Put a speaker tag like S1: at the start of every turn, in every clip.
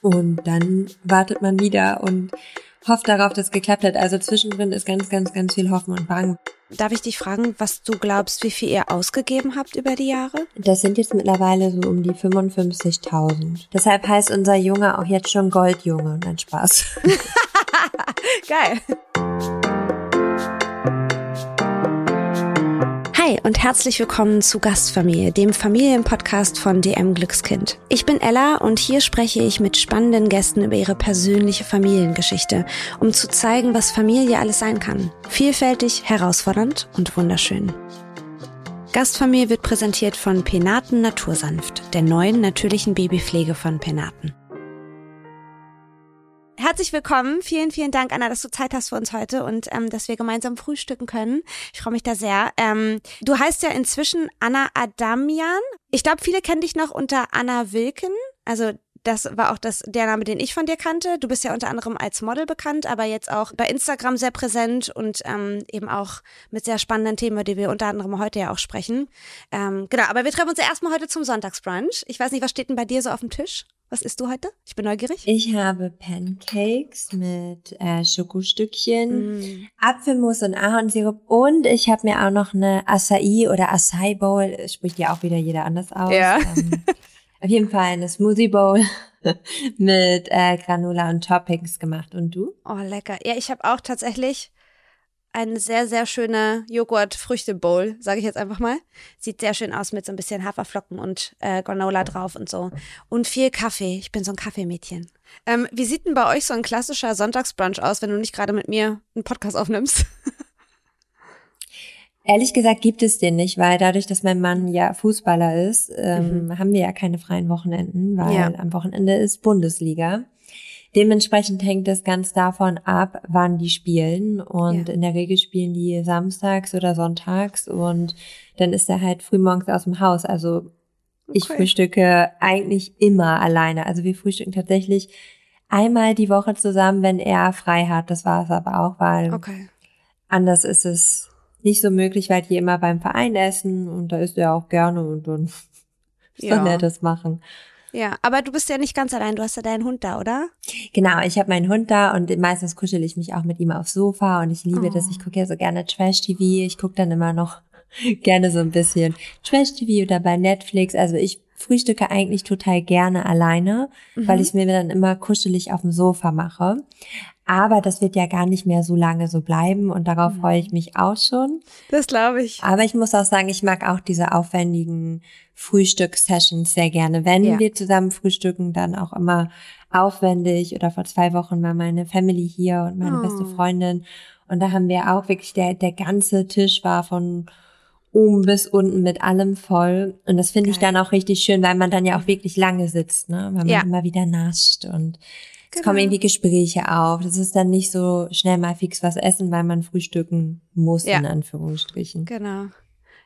S1: Und dann wartet man wieder und hofft darauf, dass es geklappt hat. Also zwischendrin ist ganz, ganz, ganz viel Hoffen und Bangen.
S2: Darf ich dich fragen, was du glaubst, wie viel ihr ausgegeben habt über die Jahre?
S1: Das sind jetzt mittlerweile so um die 55.000. Deshalb heißt unser Junge auch jetzt schon Goldjunge. Nein, Spaß.
S2: Geil. Hi und herzlich willkommen zu Gastfamilie, dem Familienpodcast von DM Glückskind. Ich bin Ella und hier spreche ich mit spannenden Gästen über ihre persönliche Familiengeschichte, um zu zeigen, was Familie alles sein kann. Vielfältig, herausfordernd und wunderschön. Gastfamilie wird präsentiert von Penaten Natursanft, der neuen natürlichen Babypflege von Penaten. Herzlich willkommen. Vielen, vielen Dank, Anna, dass du Zeit hast für uns heute und ähm, dass wir gemeinsam frühstücken können. Ich freue mich da sehr. Ähm, du heißt ja inzwischen Anna Adamian. Ich glaube, viele kennen dich noch unter Anna Wilken. Also das war auch das, der Name, den ich von dir kannte. Du bist ja unter anderem als Model bekannt, aber jetzt auch bei Instagram sehr präsent und ähm, eben auch mit sehr spannenden Themen, über die wir unter anderem heute ja auch sprechen. Ähm, genau, aber wir treffen uns ja erstmal heute zum Sonntagsbrunch. Ich weiß nicht, was steht denn bei dir so auf dem Tisch? Was isst du heute? Ich bin neugierig.
S1: Ich habe Pancakes mit äh, Schokostückchen, mm. Apfelmus und Ahornsirup und ich habe mir auch noch eine Acai oder Acai Bowl, spricht ja auch wieder jeder anders aus. Ja. Ähm, auf jeden Fall eine Smoothie Bowl mit äh, Granola und Toppings gemacht. Und du?
S2: Oh, lecker. Ja, ich habe auch tatsächlich eine sehr, sehr schöne Joghurt-Früchte-Bowl, sage ich jetzt einfach mal. Sieht sehr schön aus mit so ein bisschen Haferflocken und äh, Granola drauf und so. Und viel Kaffee. Ich bin so ein Kaffeemädchen. Ähm, wie sieht denn bei euch so ein klassischer Sonntagsbrunch aus, wenn du nicht gerade mit mir einen Podcast aufnimmst?
S1: Ehrlich gesagt gibt es den nicht, weil dadurch, dass mein Mann ja Fußballer ist, ähm, mhm. haben wir ja keine freien Wochenenden, weil ja. am Wochenende ist Bundesliga. Dementsprechend hängt es ganz davon ab, wann die spielen. Und ja. in der Regel spielen die samstags oder sonntags und dann ist er halt frühmorgens aus dem Haus. Also ich okay. frühstücke eigentlich immer alleine. Also wir frühstücken tatsächlich einmal die Woche zusammen, wenn er frei hat. Das war es aber auch, weil okay. anders ist es nicht so möglich, weil die immer beim Verein essen und da isst er auch gerne und dann ja. soll er das machen.
S2: Ja, aber du bist ja nicht ganz allein, du hast ja deinen Hund da, oder?
S1: Genau, ich habe meinen Hund da und meistens kuschel ich mich auch mit ihm aufs Sofa und ich liebe oh. das. Ich gucke ja so gerne Trash-TV. Ich gucke dann immer noch gerne so ein bisschen Trash-TV oder bei Netflix. Also ich frühstücke eigentlich total gerne alleine, mhm. weil ich mir dann immer kuschelig auf dem Sofa mache. Aber das wird ja gar nicht mehr so lange so bleiben und darauf mhm. freue ich mich auch schon.
S2: Das glaube ich.
S1: Aber ich muss auch sagen, ich mag auch diese aufwendigen Frühstückssessions sehr gerne. Wenn ja. wir zusammen frühstücken, dann auch immer aufwendig. Oder vor zwei Wochen war meine Family hier und meine oh. beste Freundin. Und da haben wir auch wirklich, der, der ganze Tisch war von oben bis unten mit allem voll. Und das finde ich dann auch richtig schön, weil man dann ja auch wirklich lange sitzt, ne? Weil man ja. immer wieder nascht und genau. kommen irgendwie Gespräche auf. Das ist dann nicht so schnell mal fix was essen, weil man frühstücken muss, ja. in Anführungsstrichen.
S2: Genau.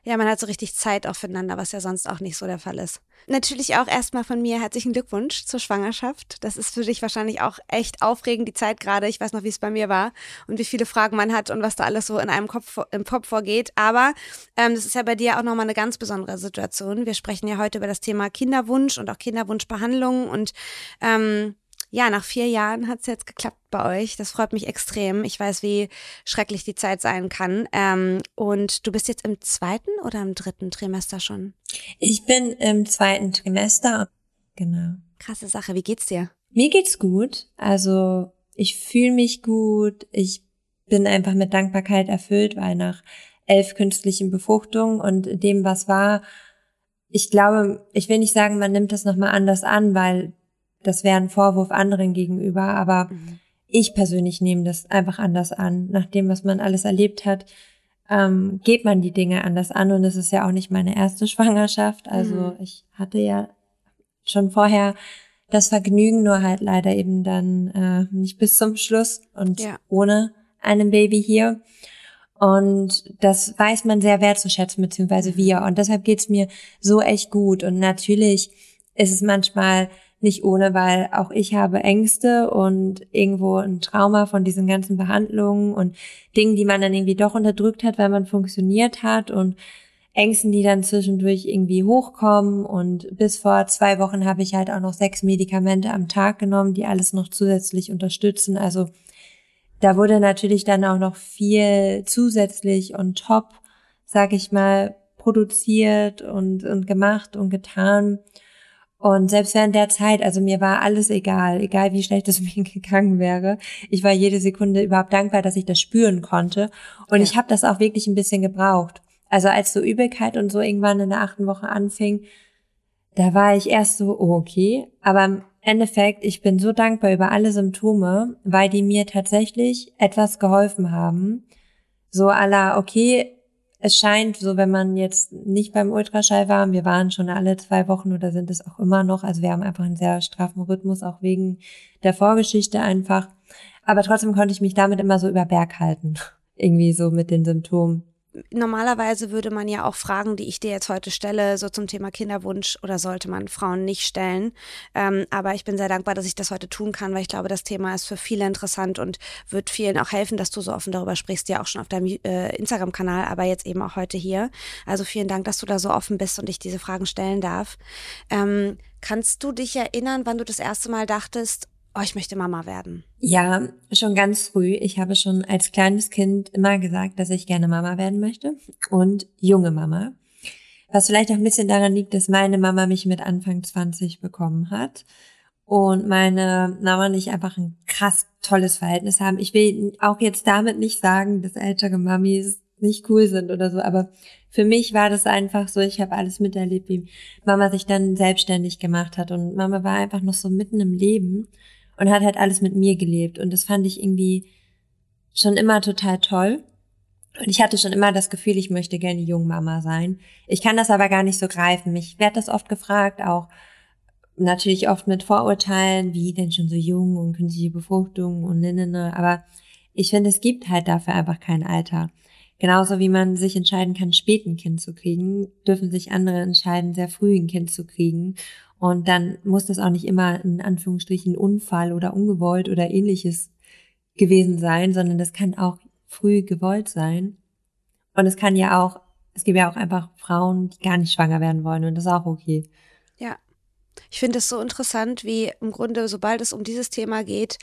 S2: Ja, man hat so richtig Zeit auch füreinander, was ja sonst auch nicht so der Fall ist. Natürlich auch erstmal von mir herzlichen Glückwunsch zur Schwangerschaft. Das ist für dich wahrscheinlich auch echt aufregend, die Zeit gerade. Ich weiß noch, wie es bei mir war und wie viele Fragen man hat und was da alles so in einem Kopf, im Kopf vorgeht. Aber ähm, das ist ja bei dir auch nochmal eine ganz besondere Situation. Wir sprechen ja heute über das Thema Kinderwunsch und auch Kinderwunschbehandlung und ähm, ja, nach vier Jahren hat es jetzt geklappt bei euch. Das freut mich extrem. Ich weiß, wie schrecklich die Zeit sein kann. Ähm, und du bist jetzt im zweiten oder im dritten Trimester schon?
S1: Ich bin im zweiten Trimester. Genau.
S2: Krasse Sache. Wie geht's dir?
S1: Mir geht's gut. Also ich fühle mich gut. Ich bin einfach mit Dankbarkeit erfüllt, weil nach elf künstlichen Befruchtungen und dem, was war, ich glaube, ich will nicht sagen, man nimmt das nochmal anders an, weil das wäre ein Vorwurf anderen gegenüber, aber mhm. ich persönlich nehme das einfach anders an. Nach dem, was man alles erlebt hat, ähm, geht man die Dinge anders an und es ist ja auch nicht meine erste Schwangerschaft. Also mhm. ich hatte ja schon vorher das Vergnügen, nur halt leider eben dann äh, nicht bis zum Schluss und ja. ohne einem Baby hier. Und das weiß man sehr wertzuschätzen, beziehungsweise mhm. wir. Und deshalb geht's mir so echt gut. Und natürlich ist es manchmal nicht ohne, weil auch ich habe Ängste und irgendwo ein Trauma von diesen ganzen Behandlungen und Dingen, die man dann irgendwie doch unterdrückt hat, weil man funktioniert hat und Ängsten, die dann zwischendurch irgendwie hochkommen. Und bis vor zwei Wochen habe ich halt auch noch sechs Medikamente am Tag genommen, die alles noch zusätzlich unterstützen. Also da wurde natürlich dann auch noch viel zusätzlich und top, sag ich mal, produziert und, und gemacht und getan. Und selbst während der Zeit, also mir war alles egal, egal wie schlecht es mir gegangen wäre. Ich war jede Sekunde überhaupt dankbar, dass ich das spüren konnte. Und ja. ich habe das auch wirklich ein bisschen gebraucht. Also als so Übelkeit und so irgendwann in der achten Woche anfing, da war ich erst so, oh okay. Aber im Endeffekt, ich bin so dankbar über alle Symptome, weil die mir tatsächlich etwas geholfen haben. So aller, okay, es scheint so, wenn man jetzt nicht beim Ultraschall war, wir waren schon alle zwei Wochen oder sind es auch immer noch, also wir haben einfach einen sehr straffen Rhythmus, auch wegen der Vorgeschichte einfach. Aber trotzdem konnte ich mich damit immer so über Berg halten. Irgendwie so mit den Symptomen
S2: normalerweise würde man ja auch Fragen, die ich dir jetzt heute stelle, so zum Thema Kinderwunsch oder sollte man Frauen nicht stellen. Ähm, aber ich bin sehr dankbar, dass ich das heute tun kann, weil ich glaube, das Thema ist für viele interessant und wird vielen auch helfen, dass du so offen darüber sprichst, ja auch schon auf deinem äh, Instagram-Kanal, aber jetzt eben auch heute hier. Also vielen Dank, dass du da so offen bist und ich diese Fragen stellen darf. Ähm, kannst du dich erinnern, wann du das erste Mal dachtest, oh, ich möchte Mama werden?
S1: Ja, schon ganz früh. Ich habe schon als kleines Kind immer gesagt, dass ich gerne Mama werden möchte und junge Mama. Was vielleicht auch ein bisschen daran liegt, dass meine Mama mich mit Anfang 20 bekommen hat und meine Mama und ich einfach ein krass tolles Verhältnis haben. Ich will auch jetzt damit nicht sagen, dass ältere Mamis nicht cool sind oder so, aber für mich war das einfach so, ich habe alles miterlebt, wie Mama sich dann selbstständig gemacht hat und Mama war einfach noch so mitten im Leben und hat halt alles mit mir gelebt. Und das fand ich irgendwie schon immer total toll. Und ich hatte schon immer das Gefühl, ich möchte gerne Jungmama sein. Ich kann das aber gar nicht so greifen. Ich werde das oft gefragt, auch natürlich oft mit Vorurteilen, wie denn schon so jung und künstliche Befruchtung und ne, ne, ne. Aber ich finde, es gibt halt dafür einfach kein Alter. Genauso wie man sich entscheiden kann, spät ein Kind zu kriegen, dürfen sich andere entscheiden, sehr früh ein Kind zu kriegen. Und dann muss das auch nicht immer in Anführungsstrichen Unfall oder ungewollt oder ähnliches gewesen sein, sondern das kann auch früh gewollt sein. Und es kann ja auch, es gibt ja auch einfach Frauen, die gar nicht schwanger werden wollen und das ist auch okay.
S2: Ja. Ich finde es so interessant, wie im Grunde, sobald es um dieses Thema geht,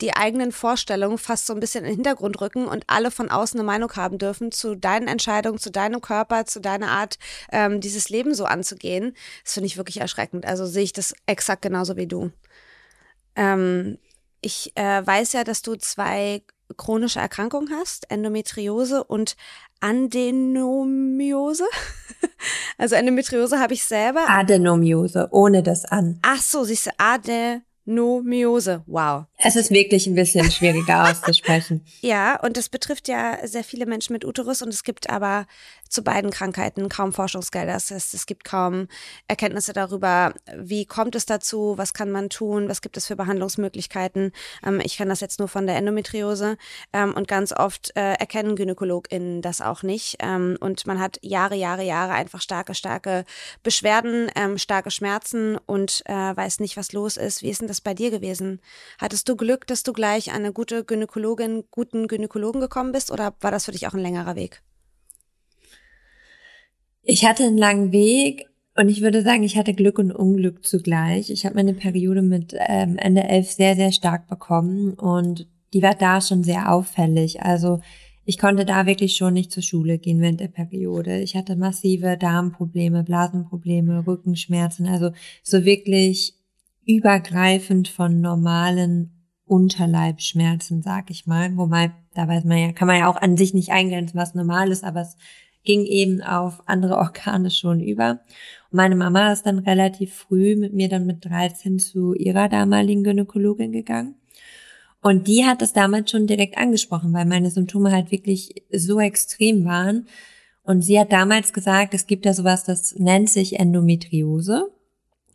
S2: die eigenen Vorstellungen fast so ein bisschen in den Hintergrund rücken und alle von außen eine Meinung haben dürfen zu deinen Entscheidungen, zu deinem Körper, zu deiner Art, ähm, dieses Leben so anzugehen. Das finde ich wirklich erschreckend. Also sehe ich das exakt genauso wie du. Ähm, ich äh, weiß ja, dass du zwei chronische Erkrankungen hast, Endometriose und Adenomiose. also Endometriose habe ich selber.
S1: Adenomiose, ohne das an.
S2: Ach so, siehst du, Ade Adenomiose. Wow.
S1: Es ist wirklich ein bisschen schwieriger auszusprechen.
S2: Ja, und das betrifft ja sehr viele Menschen mit Uterus und es gibt aber zu beiden Krankheiten kaum Forschungsgelder. Das heißt, es gibt kaum Erkenntnisse darüber, wie kommt es dazu, was kann man tun, was gibt es für Behandlungsmöglichkeiten. Ähm, ich kenne das jetzt nur von der Endometriose ähm, und ganz oft äh, erkennen GynäkologInnen das auch nicht. Ähm, und man hat Jahre, Jahre, Jahre einfach starke, starke Beschwerden, ähm, starke Schmerzen und äh, weiß nicht, was los ist. Wie ist denn das bei dir gewesen? Hattest du Glück, dass du gleich eine gute Gynäkologin, guten Gynäkologen gekommen bist oder war das für dich auch ein längerer Weg?
S1: Ich hatte einen langen Weg und ich würde sagen, ich hatte Glück und Unglück zugleich. Ich habe meine Periode mit ähm, Ende elf sehr, sehr stark bekommen und die war da schon sehr auffällig. Also ich konnte da wirklich schon nicht zur Schule gehen während der Periode. Ich hatte massive Darmprobleme, Blasenprobleme, Rückenschmerzen, also so wirklich übergreifend von normalen Unterleibschmerzen, sag ich mal. Wobei, da weiß man ja, kann man ja auch an sich nicht eingrenzen, was normal ist, aber es ging eben auf andere Organe schon über. Und meine Mama ist dann relativ früh mit mir dann mit 13 zu ihrer damaligen Gynäkologin gegangen. Und die hat das damals schon direkt angesprochen, weil meine Symptome halt wirklich so extrem waren. Und sie hat damals gesagt, es gibt ja sowas, das nennt sich Endometriose.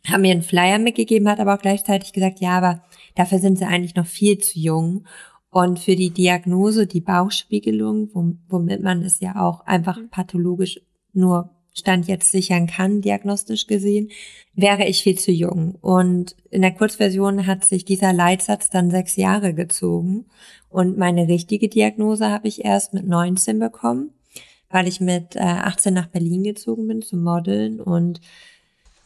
S1: Haben mir einen Flyer mitgegeben, hat aber auch gleichzeitig gesagt, ja, aber dafür sind sie eigentlich noch viel zu jung. Und für die Diagnose, die Bauchspiegelung, womit man es ja auch einfach mhm. pathologisch nur Stand jetzt sichern kann, diagnostisch gesehen, wäre ich viel zu jung. Und in der Kurzversion hat sich dieser Leitsatz dann sechs Jahre gezogen. Und meine richtige Diagnose habe ich erst mit 19 bekommen, weil ich mit äh, 18 nach Berlin gezogen bin zum Modeln und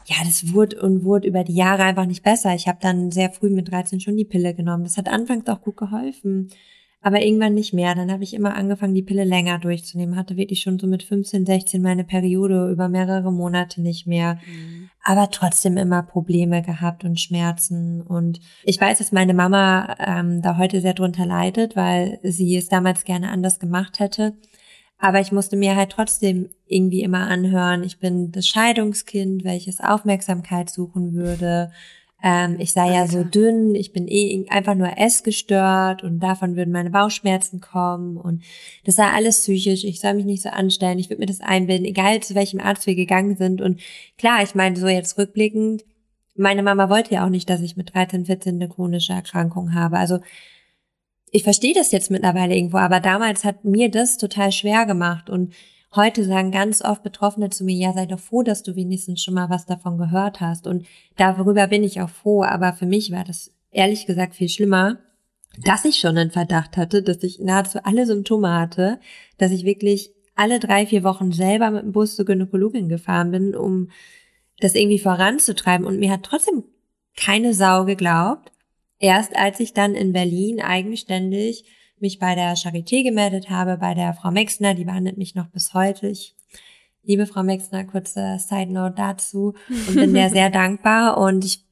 S1: ja, das wurde und wurde über die Jahre einfach nicht besser. Ich habe dann sehr früh mit 13 schon die Pille genommen. Das hat anfangs auch gut geholfen, aber irgendwann nicht mehr. Dann habe ich immer angefangen, die Pille länger durchzunehmen. Hatte wirklich schon so mit 15, 16 meine Periode über mehrere Monate nicht mehr. Mhm. Aber trotzdem immer Probleme gehabt und Schmerzen. Und ich weiß, dass meine Mama ähm, da heute sehr drunter leidet, weil sie es damals gerne anders gemacht hätte. Aber ich musste mir halt trotzdem irgendwie immer anhören, ich bin das Scheidungskind, welches Aufmerksamkeit suchen würde. Ähm, ich sei ja so dünn, ich bin eh einfach nur essgestört und davon würden meine Bauchschmerzen kommen und das sei alles psychisch, ich soll mich nicht so anstellen, ich würde mir das einbilden, egal zu welchem Arzt wir gegangen sind. Und klar, ich meine, so jetzt rückblickend, meine Mama wollte ja auch nicht, dass ich mit 13, 14 eine chronische Erkrankung habe. Also ich verstehe das jetzt mittlerweile irgendwo, aber damals hat mir das total schwer gemacht. Und heute sagen ganz oft Betroffene zu mir, ja, sei doch froh, dass du wenigstens schon mal was davon gehört hast. Und darüber bin ich auch froh, aber für mich war das ehrlich gesagt viel schlimmer, dass ich schon einen Verdacht hatte, dass ich nahezu alle Symptome hatte, dass ich wirklich alle drei, vier Wochen selber mit dem Bus zur Gynäkologin gefahren bin, um das irgendwie voranzutreiben. Und mir hat trotzdem keine Sau geglaubt Erst als ich dann in Berlin eigenständig mich bei der Charité gemeldet habe, bei der Frau Mexner, die behandelt mich noch bis heute. Ich liebe Frau Mexner, kurze Side Note dazu und bin der sehr dankbar und ich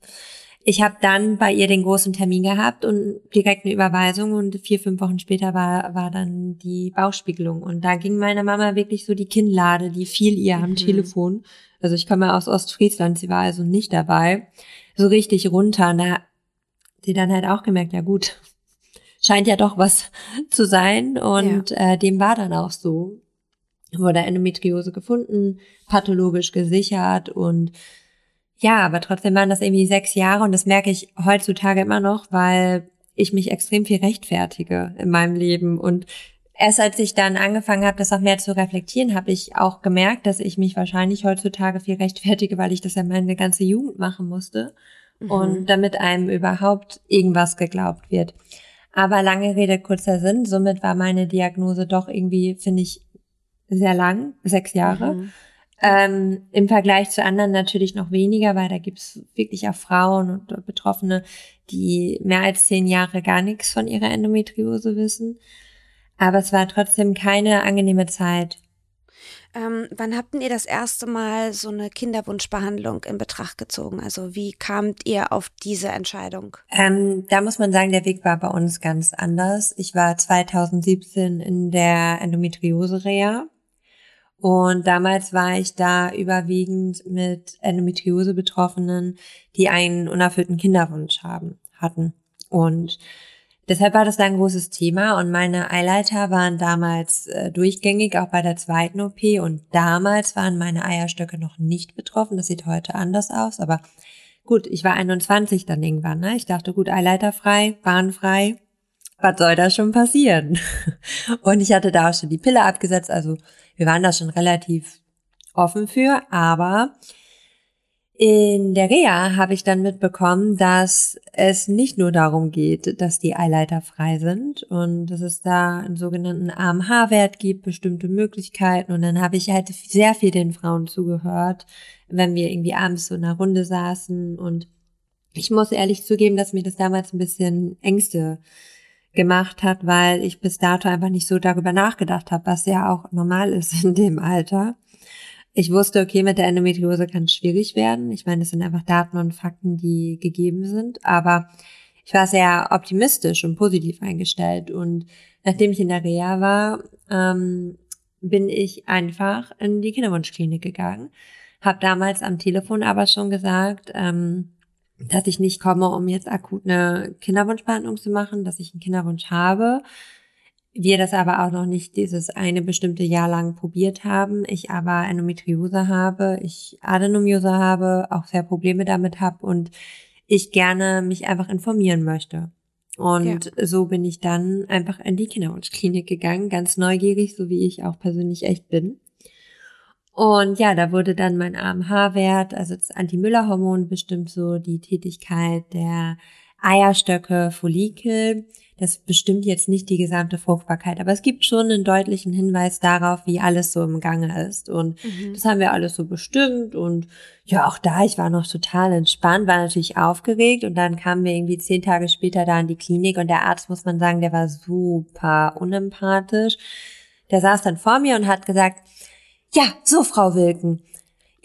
S1: ich habe dann bei ihr den großen Termin gehabt und direkt eine Überweisung und vier, fünf Wochen später war, war dann die Bauchspiegelung. Und da ging meiner Mama wirklich so die Kinnlade, die fiel ihr am mhm. Telefon. Also ich komme aus Ostfriesland, sie war also nicht dabei. So richtig runter. Und da sie dann halt auch gemerkt, ja gut, scheint ja doch was zu sein. Und ja. äh, dem war dann auch so. Wurde Endometriose gefunden, pathologisch gesichert und ja, aber trotzdem waren das irgendwie sechs Jahre und das merke ich heutzutage immer noch, weil ich mich extrem viel rechtfertige in meinem Leben und erst als ich dann angefangen habe, das auch mehr zu reflektieren, habe ich auch gemerkt, dass ich mich wahrscheinlich heutzutage viel rechtfertige, weil ich das ja meine ganze Jugend machen musste mhm. und damit einem überhaupt irgendwas geglaubt wird. Aber lange Rede, kurzer Sinn, somit war meine Diagnose doch irgendwie, finde ich, sehr lang, sechs Jahre. Mhm. Ähm, Im Vergleich zu anderen natürlich noch weniger, weil da gibt's wirklich auch Frauen und Betroffene, die mehr als zehn Jahre gar nichts von ihrer Endometriose wissen. Aber es war trotzdem keine angenehme Zeit.
S2: Ähm, wann habt ihr das erste Mal so eine Kinderwunschbehandlung in Betracht gezogen? Also wie kamt ihr auf diese Entscheidung?
S1: Ähm, da muss man sagen, der Weg war bei uns ganz anders. Ich war 2017 in der Endometriose-Reha. Und damals war ich da überwiegend mit Endometriose-Betroffenen, die einen unerfüllten Kinderwunsch haben, hatten. Und Deshalb war das da ein großes Thema und meine Eileiter waren damals äh, durchgängig, auch bei der zweiten OP und damals waren meine Eierstöcke noch nicht betroffen. Das sieht heute anders aus, aber gut, ich war 21 dann irgendwann. Ne? Ich dachte, gut, Eileiter frei, bahnfrei, was soll da schon passieren? und ich hatte da auch schon die Pille abgesetzt, also wir waren da schon relativ offen für, aber in der Reha habe ich dann mitbekommen, dass es nicht nur darum geht, dass die Eileiter frei sind und dass es da einen sogenannten AMH-Wert gibt, bestimmte Möglichkeiten. Und dann habe ich halt sehr viel den Frauen zugehört, wenn wir irgendwie abends so in einer Runde saßen. Und ich muss ehrlich zugeben, dass mir das damals ein bisschen Ängste gemacht hat, weil ich bis dato einfach nicht so darüber nachgedacht habe, was ja auch normal ist in dem Alter. Ich wusste, okay, mit der Endometriose kann es schwierig werden. Ich meine, das sind einfach Daten und Fakten, die gegeben sind. Aber ich war sehr optimistisch und positiv eingestellt. Und nachdem ich in der Reha war, ähm, bin ich einfach in die Kinderwunschklinik gegangen. Hab damals am Telefon aber schon gesagt, ähm, dass ich nicht komme, um jetzt akut eine Kinderwunschbehandlung zu machen, dass ich einen Kinderwunsch habe, wir das aber auch noch nicht dieses eine bestimmte Jahr lang probiert haben. Ich aber Endometriose habe, ich Adenomiose habe, auch sehr Probleme damit habe und ich gerne mich einfach informieren möchte. Und ja. so bin ich dann einfach in die Kinderwunschklinik gegangen, ganz neugierig, so wie ich auch persönlich echt bin. Und ja, da wurde dann mein AMH-Wert, also das Anti-Müller-Hormon bestimmt so die Tätigkeit der Eierstöcke, Follikel. Das bestimmt jetzt nicht die gesamte Fruchtbarkeit, aber es gibt schon einen deutlichen Hinweis darauf, wie alles so im Gange ist. Und mhm. das haben wir alles so bestimmt. Und ja, auch da, ich war noch total entspannt, war natürlich aufgeregt. Und dann kamen wir irgendwie zehn Tage später da in die Klinik und der Arzt, muss man sagen, der war super unempathisch. Der saß dann vor mir und hat gesagt, ja, so, Frau Wilken,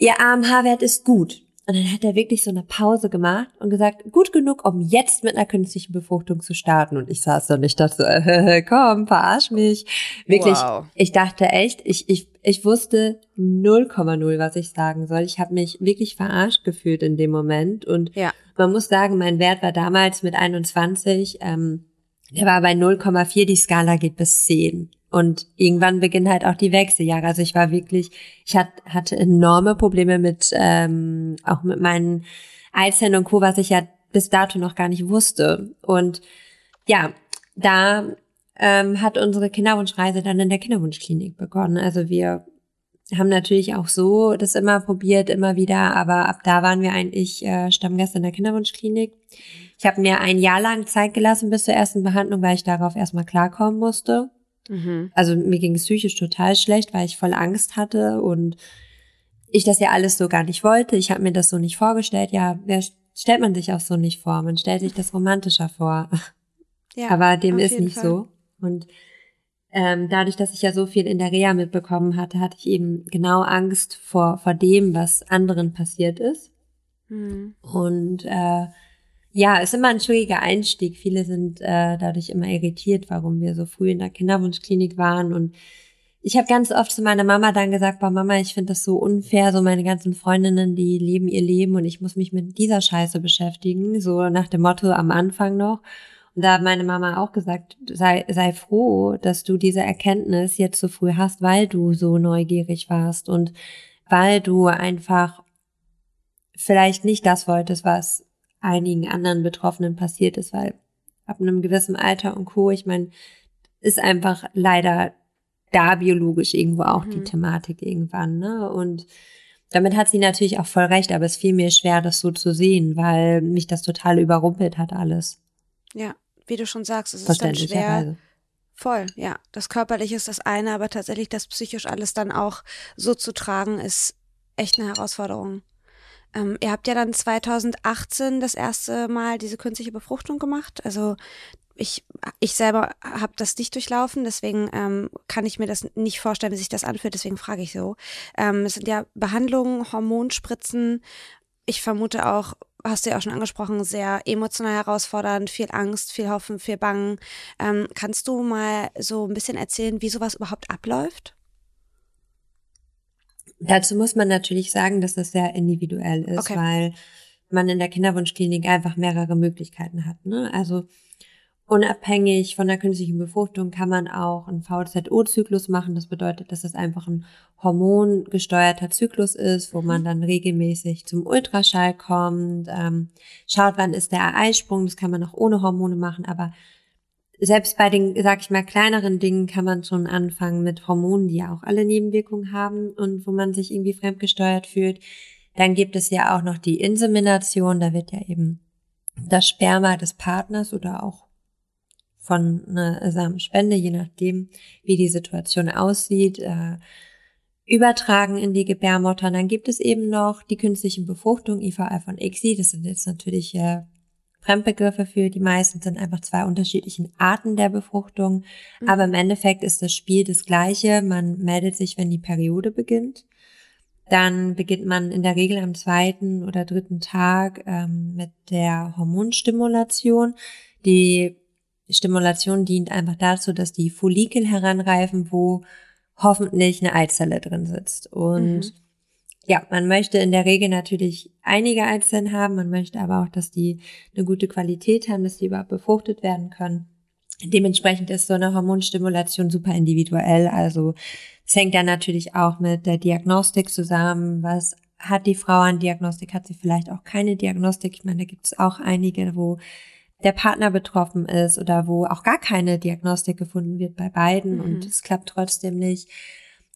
S1: Ihr AMH-Wert ist gut. Und dann hat er wirklich so eine Pause gemacht und gesagt, gut genug, um jetzt mit einer künstlichen Befruchtung zu starten. Und ich saß da und ich dachte so, äh, komm, verarsch mich. Wirklich, wow. ich dachte echt, ich, ich, ich wusste 0,0, was ich sagen soll. Ich habe mich wirklich verarscht gefühlt in dem Moment. Und ja. man muss sagen, mein Wert war damals mit 21, ähm, der war bei 0,4, die Skala geht bis 10. Und irgendwann beginnen halt auch die Wechseljahre. Also ich war wirklich, ich hat, hatte enorme Probleme mit, ähm, auch mit meinen Eizellen und Co., was ich ja bis dato noch gar nicht wusste. Und ja, da ähm, hat unsere Kinderwunschreise dann in der Kinderwunschklinik begonnen. Also wir haben natürlich auch so das immer probiert, immer wieder, aber ab da waren wir eigentlich äh, Stammgäste in der Kinderwunschklinik. Ich habe mir ein Jahr lang Zeit gelassen bis zur ersten Behandlung, weil ich darauf erstmal klarkommen musste. Mhm. Also mir ging es psychisch total schlecht, weil ich voll Angst hatte und ich das ja alles so gar nicht wollte. Ich habe mir das so nicht vorgestellt. Ja, wer stellt man sich auch so nicht vor? Man stellt sich das romantischer vor. Ja, Aber dem ist nicht Fall. so. Und ähm, dadurch, dass ich ja so viel in der Reha mitbekommen hatte, hatte ich eben genau Angst vor, vor dem, was anderen passiert ist. Mhm. Und äh, ja, ist immer ein schwieriger Einstieg. Viele sind äh, dadurch immer irritiert, warum wir so früh in der Kinderwunschklinik waren. Und ich habe ganz oft zu meiner Mama dann gesagt, boah Mama, ich finde das so unfair, so meine ganzen Freundinnen, die leben ihr Leben und ich muss mich mit dieser Scheiße beschäftigen, so nach dem Motto am Anfang noch. Und da hat meine Mama auch gesagt, sei, sei froh, dass du diese Erkenntnis jetzt so früh hast, weil du so neugierig warst und weil du einfach vielleicht nicht das wolltest, was einigen anderen Betroffenen passiert ist, weil ab einem gewissen Alter und Co. Ich meine, ist einfach leider da biologisch irgendwo auch mhm. die Thematik irgendwann, ne? Und damit hat sie natürlich auch voll recht, aber es fiel mir schwer, das so zu sehen, weil mich das total überrumpelt hat alles.
S2: Ja, wie du schon sagst, es ist dann schwer. Voll, ja. Das Körperliche ist das eine, aber tatsächlich das psychisch alles dann auch so zu tragen, ist echt eine Herausforderung. Ähm, ihr habt ja dann 2018 das erste Mal diese künstliche Befruchtung gemacht. Also ich, ich selber habe das nicht durchlaufen, deswegen ähm, kann ich mir das nicht vorstellen, wie sich das anfühlt, deswegen frage ich so. Ähm, es sind ja Behandlungen, Hormonspritzen. Ich vermute auch, hast du ja auch schon angesprochen, sehr emotional herausfordernd, viel Angst, viel Hoffen, viel Bangen. Ähm, kannst du mal so ein bisschen erzählen, wie sowas überhaupt abläuft?
S1: Dazu muss man natürlich sagen, dass das sehr individuell ist, okay. weil man in der Kinderwunschklinik einfach mehrere Möglichkeiten hat. Ne? Also unabhängig von der künstlichen Befruchtung kann man auch einen VZO-Zyklus machen. Das bedeutet, dass es einfach ein hormongesteuerter Zyklus ist, wo man mhm. dann regelmäßig zum Ultraschall kommt, ähm, schaut, wann ist der Eisprung. Das kann man auch ohne Hormone machen, aber selbst bei den, sag ich mal, kleineren Dingen kann man schon anfangen mit Hormonen, die ja auch alle Nebenwirkungen haben und wo man sich irgendwie fremdgesteuert fühlt. Dann gibt es ja auch noch die Insemination, da wird ja eben das Sperma des Partners oder auch von einer Samenspende, je nachdem, wie die Situation aussieht, äh, übertragen in die Gebärmutter. Und dann gibt es eben noch die künstlichen Befruchtung, IVF und ICSI. Das sind jetzt natürlich äh, Fremdbegriffe für die meisten sind einfach zwei unterschiedlichen Arten der Befruchtung. Mhm. Aber im Endeffekt ist das Spiel das gleiche. Man meldet sich, wenn die Periode beginnt. Dann beginnt man in der Regel am zweiten oder dritten Tag ähm, mit der Hormonstimulation. Die Stimulation dient einfach dazu, dass die Follikel heranreifen, wo hoffentlich eine Eizelle drin sitzt. Und mhm ja, man möchte in der Regel natürlich einige Eizellen haben, man möchte aber auch, dass die eine gute Qualität haben, dass die überhaupt befruchtet werden können. Dementsprechend ist so eine Hormonstimulation super individuell. Also es hängt dann natürlich auch mit der Diagnostik zusammen. Was hat die Frau an Diagnostik? Hat sie vielleicht auch keine Diagnostik? Ich meine, da gibt es auch einige, wo der Partner betroffen ist oder wo auch gar keine Diagnostik gefunden wird bei beiden mhm. und es klappt trotzdem nicht.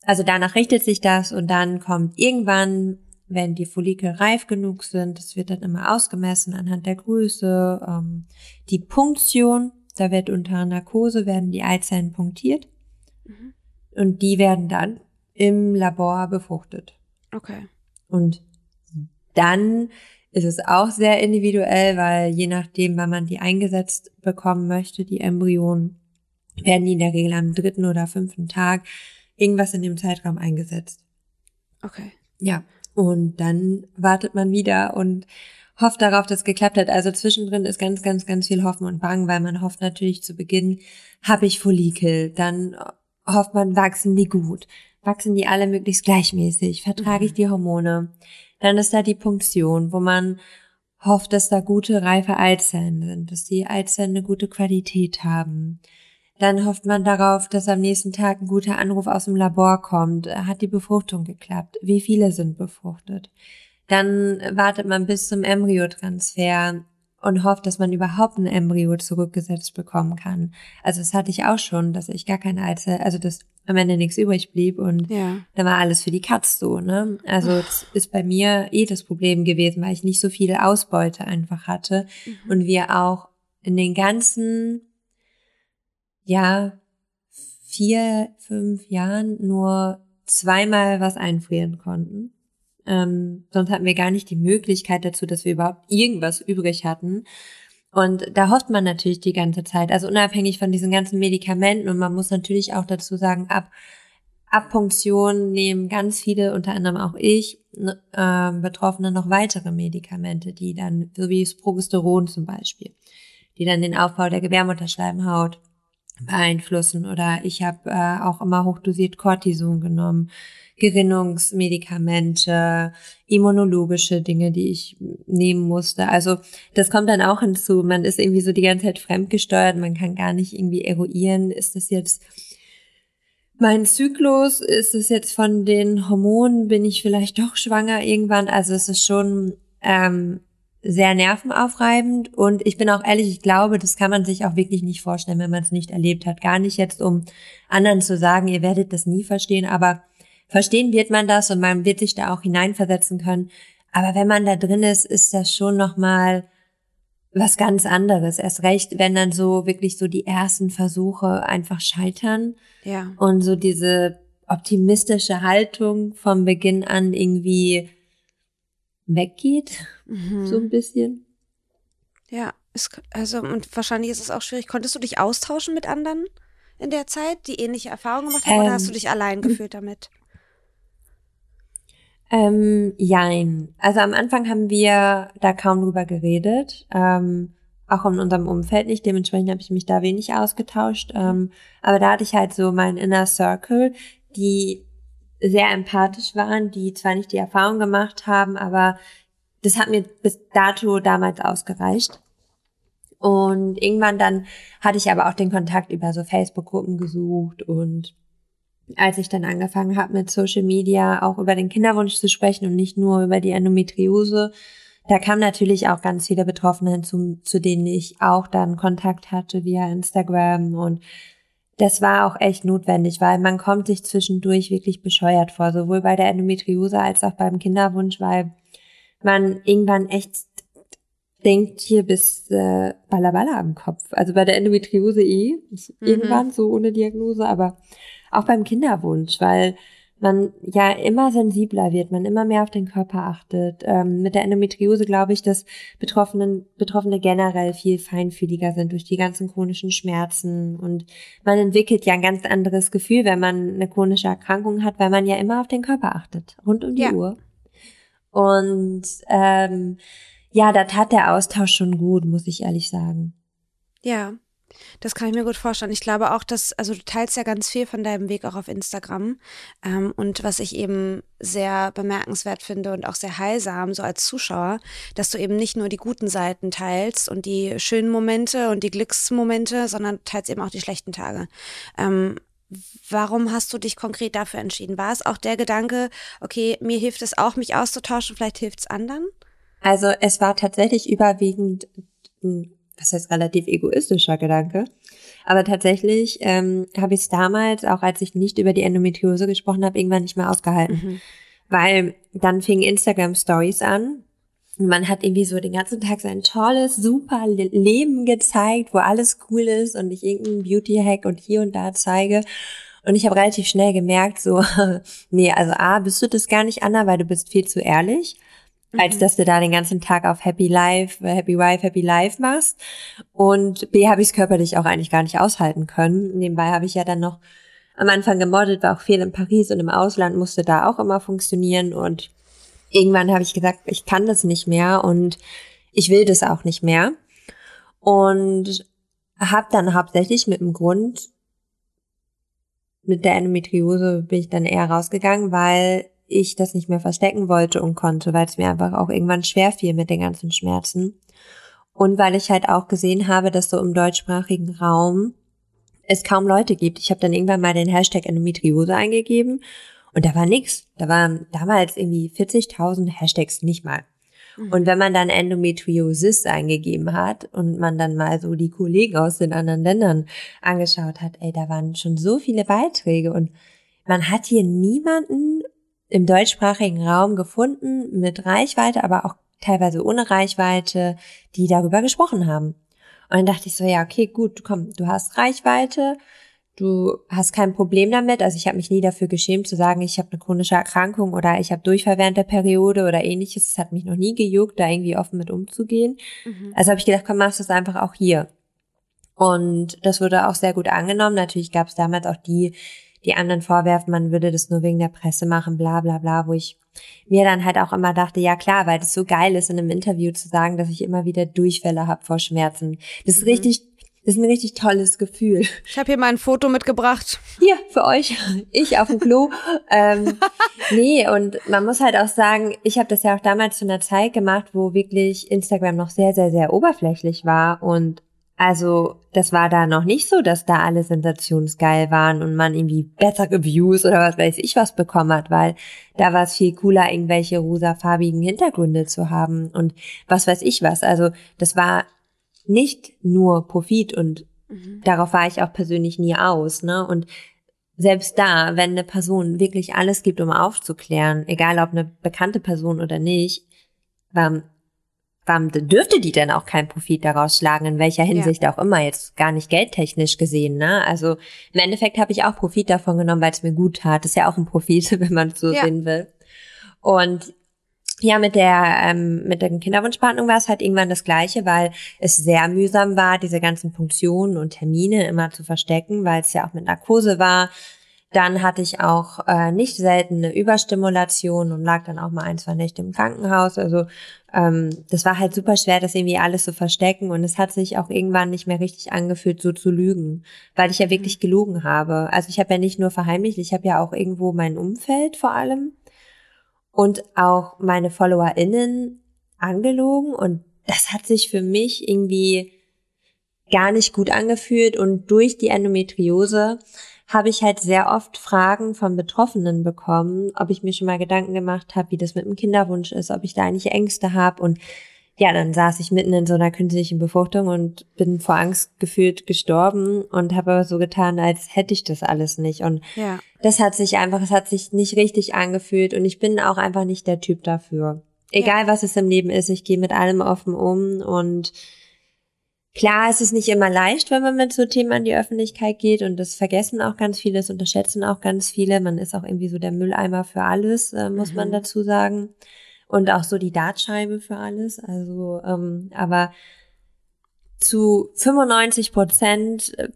S1: Also danach richtet sich das und dann kommt irgendwann wenn die Follikel reif genug sind, das wird dann immer ausgemessen anhand der Größe, ähm, die Punktion, da wird unter Narkose werden die Eizellen punktiert mhm. und die werden dann im Labor befruchtet.
S2: Okay.
S1: Und dann ist es auch sehr individuell, weil je nachdem, wann man die eingesetzt bekommen möchte, die Embryonen, werden die in der Regel am dritten oder fünften Tag irgendwas in dem Zeitraum eingesetzt.
S2: Okay.
S1: Ja. Und dann wartet man wieder und hofft darauf, dass es geklappt hat. Also zwischendrin ist ganz, ganz, ganz viel Hoffen und Bangen, weil man hofft natürlich zu Beginn, habe ich Follikel, dann hofft man, wachsen die gut, wachsen die alle möglichst gleichmäßig, vertrage ich mhm. die Hormone. Dann ist da die Punktion, wo man hofft, dass da gute, reife Eizellen sind, dass die Eizellen eine gute Qualität haben. Dann hofft man darauf, dass am nächsten Tag ein guter Anruf aus dem Labor kommt. Hat die Befruchtung geklappt? Wie viele sind befruchtet? Dann wartet man bis zum Embryotransfer und hofft, dass man überhaupt ein Embryo zurückgesetzt bekommen kann. Also das hatte ich auch schon, dass ich gar keine Eizelle, also dass am Ende nichts übrig blieb und ja. dann war alles für die Katz so, ne? Also das ist bei mir eh das Problem gewesen, weil ich nicht so viele Ausbeute einfach hatte mhm. und wir auch in den ganzen ja, vier, fünf Jahren nur zweimal was einfrieren konnten. Ähm, sonst hatten wir gar nicht die Möglichkeit dazu, dass wir überhaupt irgendwas übrig hatten. Und da hofft man natürlich die ganze Zeit, also unabhängig von diesen ganzen Medikamenten. Und man muss natürlich auch dazu sagen, ab Abpunktion nehmen ganz viele, unter anderem auch ich, äh, Betroffene noch weitere Medikamente, die dann, so wie das Progesteron zum Beispiel, die dann den Aufbau der Gebärmutterschleimhaut beeinflussen. Oder ich habe äh, auch immer hochdosiert Cortison genommen, Gerinnungsmedikamente, immunologische Dinge, die ich nehmen musste. Also das kommt dann auch hinzu. Man ist irgendwie so die ganze Zeit fremdgesteuert. Man kann gar nicht irgendwie eruieren, ist das jetzt mein Zyklus, ist es jetzt von den Hormonen, bin ich vielleicht doch schwanger irgendwann. Also es ist schon ähm, sehr nervenaufreibend und ich bin auch ehrlich, ich glaube, das kann man sich auch wirklich nicht vorstellen, wenn man es nicht erlebt hat. Gar nicht jetzt, um anderen zu sagen, ihr werdet das nie verstehen, aber verstehen wird man das und man wird sich da auch hineinversetzen können. Aber wenn man da drin ist, ist das schon nochmal was ganz anderes. Erst recht, wenn dann so wirklich so die ersten Versuche einfach scheitern.
S2: Ja.
S1: Und so diese optimistische Haltung vom Beginn an irgendwie weggeht, mhm. so ein bisschen.
S2: Ja, es, also und wahrscheinlich ist es auch schwierig. Konntest du dich austauschen mit anderen in der Zeit, die ähnliche Erfahrungen gemacht haben, ähm, oder hast du dich allein gefühlt damit?
S1: Ähm, jein. Also am Anfang haben wir da kaum drüber geredet. Ähm, auch in unserem Umfeld nicht. Dementsprechend habe ich mich da wenig ausgetauscht. Ähm, aber da hatte ich halt so meinen Inner Circle, die sehr empathisch waren, die zwar nicht die Erfahrung gemacht haben, aber das hat mir bis dato damals ausgereicht. Und irgendwann dann hatte ich aber auch den Kontakt über so Facebook-Gruppen gesucht und als ich dann angefangen habe mit Social Media auch über den Kinderwunsch zu sprechen und nicht nur über die Endometriose, da kamen natürlich auch ganz viele Betroffene hinzu, zu denen ich auch dann Kontakt hatte via Instagram und das war auch echt notwendig, weil man kommt sich zwischendurch wirklich bescheuert vor, sowohl bei der Endometriose als auch beim Kinderwunsch, weil man irgendwann echt denkt hier bis äh, Ballaballa am Kopf. Also bei der Endometriose eh, mhm. irgendwann so ohne Diagnose, aber auch beim Kinderwunsch, weil man ja immer sensibler wird, man immer mehr auf den Körper achtet. Ähm, mit der Endometriose glaube ich, dass Betroffenen, Betroffene generell viel feinfühliger sind durch die ganzen chronischen Schmerzen und man entwickelt ja ein ganz anderes Gefühl, wenn man eine chronische Erkrankung hat, weil man ja immer auf den Körper achtet, rund um die ja. Uhr. Und ähm, ja, da tat der Austausch schon gut, muss ich ehrlich sagen.
S2: Ja, das kann ich mir gut vorstellen. Ich glaube auch, dass, also du teilst ja ganz viel von deinem Weg auch auf Instagram. Ähm, und was ich eben sehr bemerkenswert finde und auch sehr heilsam, so als Zuschauer, dass du eben nicht nur die guten Seiten teilst und die schönen Momente und die Glücksmomente, sondern teilst eben auch die schlechten Tage. Ähm, Warum hast du dich konkret dafür entschieden? War es auch der Gedanke, okay, mir hilft es auch, mich auszutauschen, vielleicht hilft es anderen?
S1: Also es war tatsächlich überwiegend was heißt relativ egoistischer Gedanke. Aber tatsächlich ähm, habe ich es damals, auch als ich nicht über die Endometriose gesprochen habe, irgendwann nicht mehr ausgehalten. Mhm. weil dann fingen Instagram Stories an. Und man hat irgendwie so den ganzen Tag sein tolles, super Leben gezeigt, wo alles cool ist und ich irgendeinen Beauty-Hack und hier und da zeige. Und ich habe relativ schnell gemerkt, so, nee, also A, bist du das gar nicht, Anna, weil du bist viel zu ehrlich als mhm. dass du da den ganzen Tag auf Happy Life, Happy Wife, Happy Life machst. Und B habe ich es körperlich auch eigentlich gar nicht aushalten können. Nebenbei habe ich ja dann noch am Anfang gemodelt, war auch viel in Paris und im Ausland, musste da auch immer funktionieren. Und irgendwann habe ich gesagt, ich kann das nicht mehr und ich will das auch nicht mehr. Und habe dann hauptsächlich mit dem Grund, mit der Endometriose bin ich dann eher rausgegangen, weil ich das nicht mehr verstecken wollte und konnte, weil es mir einfach auch irgendwann schwer fiel mit den ganzen Schmerzen. Und weil ich halt auch gesehen habe, dass so im deutschsprachigen Raum es kaum Leute gibt. Ich habe dann irgendwann mal den Hashtag Endometriose eingegeben und da war nix. Da waren damals irgendwie 40.000 Hashtags, nicht mal. Mhm. Und wenn man dann Endometriosis eingegeben hat und man dann mal so die Kollegen aus den anderen Ländern angeschaut hat, ey, da waren schon so viele Beiträge und man hat hier niemanden im deutschsprachigen Raum gefunden mit Reichweite, aber auch teilweise ohne Reichweite, die darüber gesprochen haben. Und dann dachte ich so, ja, okay, gut, komm, du hast Reichweite, du hast kein Problem damit. Also ich habe mich nie dafür geschämt zu sagen, ich habe eine chronische Erkrankung oder ich habe Durchfall während der Periode oder ähnliches. Es hat mich noch nie gejuckt, da irgendwie offen mit umzugehen. Mhm. Also habe ich gedacht, komm, machst du es einfach auch hier. Und das wurde auch sehr gut angenommen. Natürlich gab es damals auch die, die anderen vorwerfen, man würde das nur wegen der Presse machen, bla bla bla, wo ich mir dann halt auch immer dachte, ja klar, weil das so geil ist, in einem Interview zu sagen, dass ich immer wieder Durchfälle habe vor Schmerzen. Das ist mhm. richtig, das ist ein richtig tolles Gefühl.
S2: Ich habe hier mal ein Foto mitgebracht.
S1: Hier, für euch. Ich auf dem Klo. ähm, nee, und man muss halt auch sagen, ich habe das ja auch damals zu einer Zeit gemacht, wo wirklich Instagram noch sehr, sehr, sehr oberflächlich war und also, das war da noch nicht so, dass da alle sensationsgeil waren und man irgendwie bessere Views oder was weiß ich was bekommen hat, weil da war es viel cooler, irgendwelche rosafarbigen Hintergründe zu haben und was weiß ich was. Also, das war nicht nur Profit und mhm. darauf war ich auch persönlich nie aus, ne? Und selbst da, wenn eine Person wirklich alles gibt, um aufzuklären, egal ob eine bekannte Person oder nicht, war warum dürfte die denn auch keinen Profit daraus schlagen, in welcher Hinsicht ja. auch immer, jetzt gar nicht geldtechnisch gesehen, ne? Also im Endeffekt habe ich auch Profit davon genommen, weil es mir gut tat. Das ist ja auch ein Profit, wenn man es so ja. sehen will. Und ja, mit der ähm, mit der Kinderwunschbehandlung war es halt irgendwann das Gleiche, weil es sehr mühsam war, diese ganzen Funktionen und Termine immer zu verstecken, weil es ja auch mit Narkose war. Dann hatte ich auch äh, nicht selten eine Überstimulation und lag dann auch mal ein, zwei Nächte im Krankenhaus. Also ähm, das war halt super schwer, das irgendwie alles zu verstecken. Und es hat sich auch irgendwann nicht mehr richtig angefühlt, so zu lügen, weil ich ja wirklich mhm. gelogen habe. Also ich habe ja nicht nur verheimlicht, ich habe ja auch irgendwo mein Umfeld vor allem und auch meine FollowerInnen angelogen. Und das hat sich für mich irgendwie gar nicht gut angefühlt. Und durch die Endometriose habe ich halt sehr oft Fragen von Betroffenen bekommen, ob ich mir schon mal Gedanken gemacht habe, wie das mit dem Kinderwunsch ist, ob ich da eigentlich Ängste habe und ja, dann saß ich mitten in so einer künstlichen Befruchtung und bin vor Angst gefühlt gestorben und habe aber so getan, als hätte ich das alles nicht. Und ja. das hat sich einfach, es hat sich nicht richtig angefühlt und ich bin auch einfach nicht der Typ dafür. Egal ja. was es im Leben ist, ich gehe mit allem offen um und Klar, es ist nicht immer leicht, wenn man mit so Themen an die Öffentlichkeit geht und das vergessen auch ganz viele, das unterschätzen auch ganz viele. Man ist auch irgendwie so der Mülleimer für alles, äh, muss mhm. man dazu sagen. Und auch so die Dartscheibe für alles. Also, ähm, aber zu 95 Prozent äh,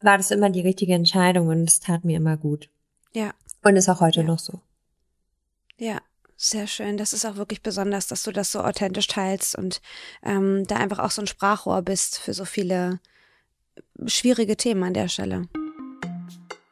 S1: war das immer die richtige Entscheidung und es tat mir immer gut.
S2: Ja.
S1: Und ist auch heute
S2: ja.
S1: noch so.
S2: Ja, sehr schön. Das ist auch wirklich besonders, dass du das so authentisch teilst und ähm, da einfach auch so ein Sprachrohr bist für so viele schwierige Themen an der Stelle.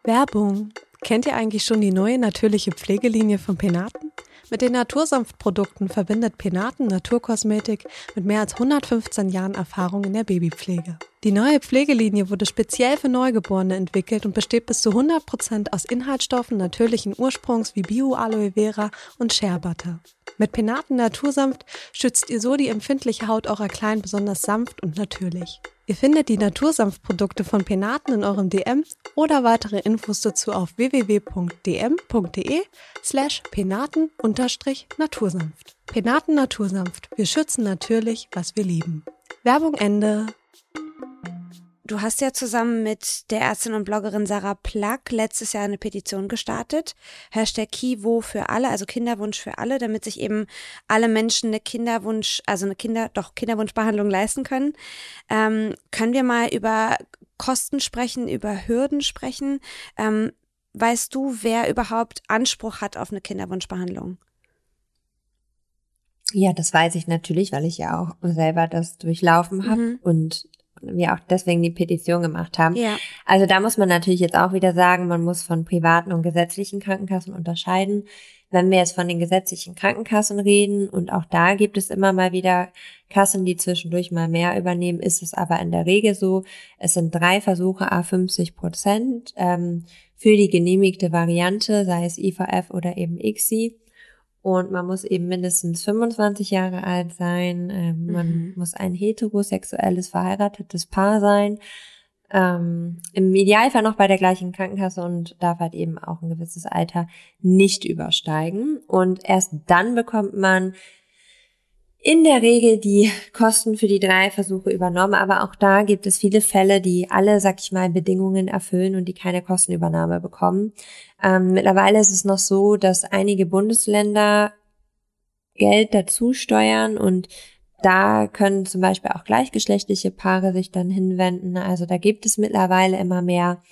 S3: Werbung. Kennt ihr eigentlich schon die neue natürliche Pflegelinie von Penaten? Mit den Natursanftprodukten verbindet Penaten Naturkosmetik mit mehr als 115 Jahren Erfahrung in der Babypflege. Die neue Pflegelinie wurde speziell für Neugeborene entwickelt und besteht bis zu 100 Prozent aus Inhaltsstoffen natürlichen Ursprungs wie Bio-Aloe Vera und Shea Butter. Mit Penaten Natursanft schützt ihr so die empfindliche Haut eurer Kleinen besonders sanft und natürlich. Ihr findet die Natursanftprodukte von Penaten in eurem DM oder weitere Infos dazu auf www.dm.de slash penaten-natursanft. Penaten Natursanft. Wir schützen natürlich, was wir lieben. Werbung Ende.
S2: Du hast ja zusammen mit der Ärztin und Bloggerin Sarah Plack letztes Jahr eine Petition gestartet. Hashtag Kivo für alle, also Kinderwunsch für alle, damit sich eben alle Menschen eine Kinderwunsch, also eine Kinder, doch Kinderwunschbehandlung leisten können. Ähm, können wir mal über Kosten sprechen, über Hürden sprechen? Ähm, weißt du, wer überhaupt Anspruch hat auf eine Kinderwunschbehandlung?
S1: Ja, das weiß ich natürlich, weil ich ja auch selber das durchlaufen habe mhm. und wir auch deswegen die Petition gemacht haben. Ja. Also da muss man natürlich jetzt auch wieder sagen, man muss von privaten und gesetzlichen Krankenkassen unterscheiden. Wenn wir jetzt von den gesetzlichen Krankenkassen reden und auch da gibt es immer mal wieder Kassen, die zwischendurch mal mehr übernehmen, ist es aber in der Regel so, es sind drei Versuche a 50 Prozent ähm, für die genehmigte Variante, sei es IVF oder eben ICSI. Und man muss eben mindestens 25 Jahre alt sein. Ähm, mhm. Man muss ein heterosexuelles, verheiratetes Paar sein. Ähm, Im Idealfall noch bei der gleichen Krankenkasse und darf halt eben auch ein gewisses Alter nicht übersteigen. Und erst dann bekommt man in der Regel die Kosten für die drei Versuche übernommen, aber auch da gibt es viele Fälle, die alle, sag ich mal, Bedingungen erfüllen und die keine Kostenübernahme bekommen. Ähm, mittlerweile ist es noch so, dass einige Bundesländer Geld dazu steuern und da können zum Beispiel auch gleichgeschlechtliche Paare sich dann hinwenden. Also da gibt es mittlerweile immer mehr.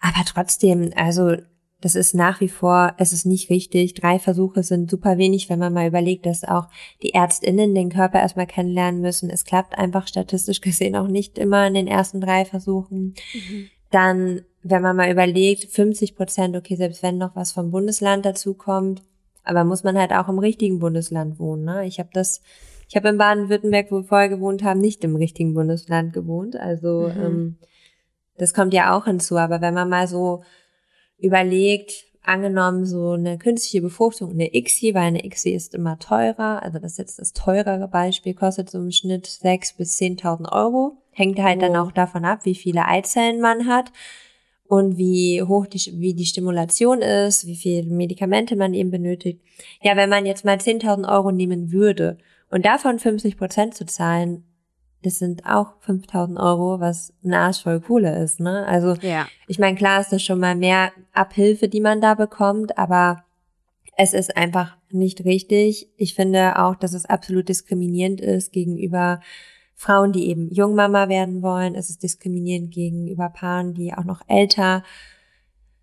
S1: Aber trotzdem, also das ist nach wie vor, es ist nicht richtig. Drei Versuche sind super wenig, wenn man mal überlegt, dass auch die Ärztinnen den Körper erstmal kennenlernen müssen. Es klappt einfach statistisch gesehen auch nicht immer in den ersten drei Versuchen. Mhm. Dann, wenn man mal überlegt, 50 Prozent, okay, selbst wenn noch was vom Bundesland dazukommt, aber muss man halt auch im richtigen Bundesland wohnen. Ne? Ich habe das, ich habe in Baden-Württemberg, wo wir vorher gewohnt haben, nicht im richtigen Bundesland gewohnt. Also mhm. ähm, das kommt ja auch hinzu. Aber wenn man mal so überlegt, angenommen so eine künstliche Befruchtung, eine ICSI, weil eine ICSI ist immer teurer, also das ist jetzt das teurere Beispiel, kostet so im Schnitt 6.000 bis 10.000 Euro. Hängt halt oh. dann auch davon ab, wie viele Eizellen man hat und wie hoch die, wie die Stimulation ist, wie viele Medikamente man eben benötigt. Ja, wenn man jetzt mal 10.000 Euro nehmen würde und davon 50 Prozent zu zahlen, das sind auch 5000 Euro, was ein Arsch voll Kohle ist, ne? Also, ja. ich meine, klar ist das schon mal mehr Abhilfe, die man da bekommt, aber es ist einfach nicht richtig. Ich finde auch, dass es absolut diskriminierend ist gegenüber Frauen, die eben Jungmama werden wollen. Es ist diskriminierend gegenüber Paaren, die auch noch älter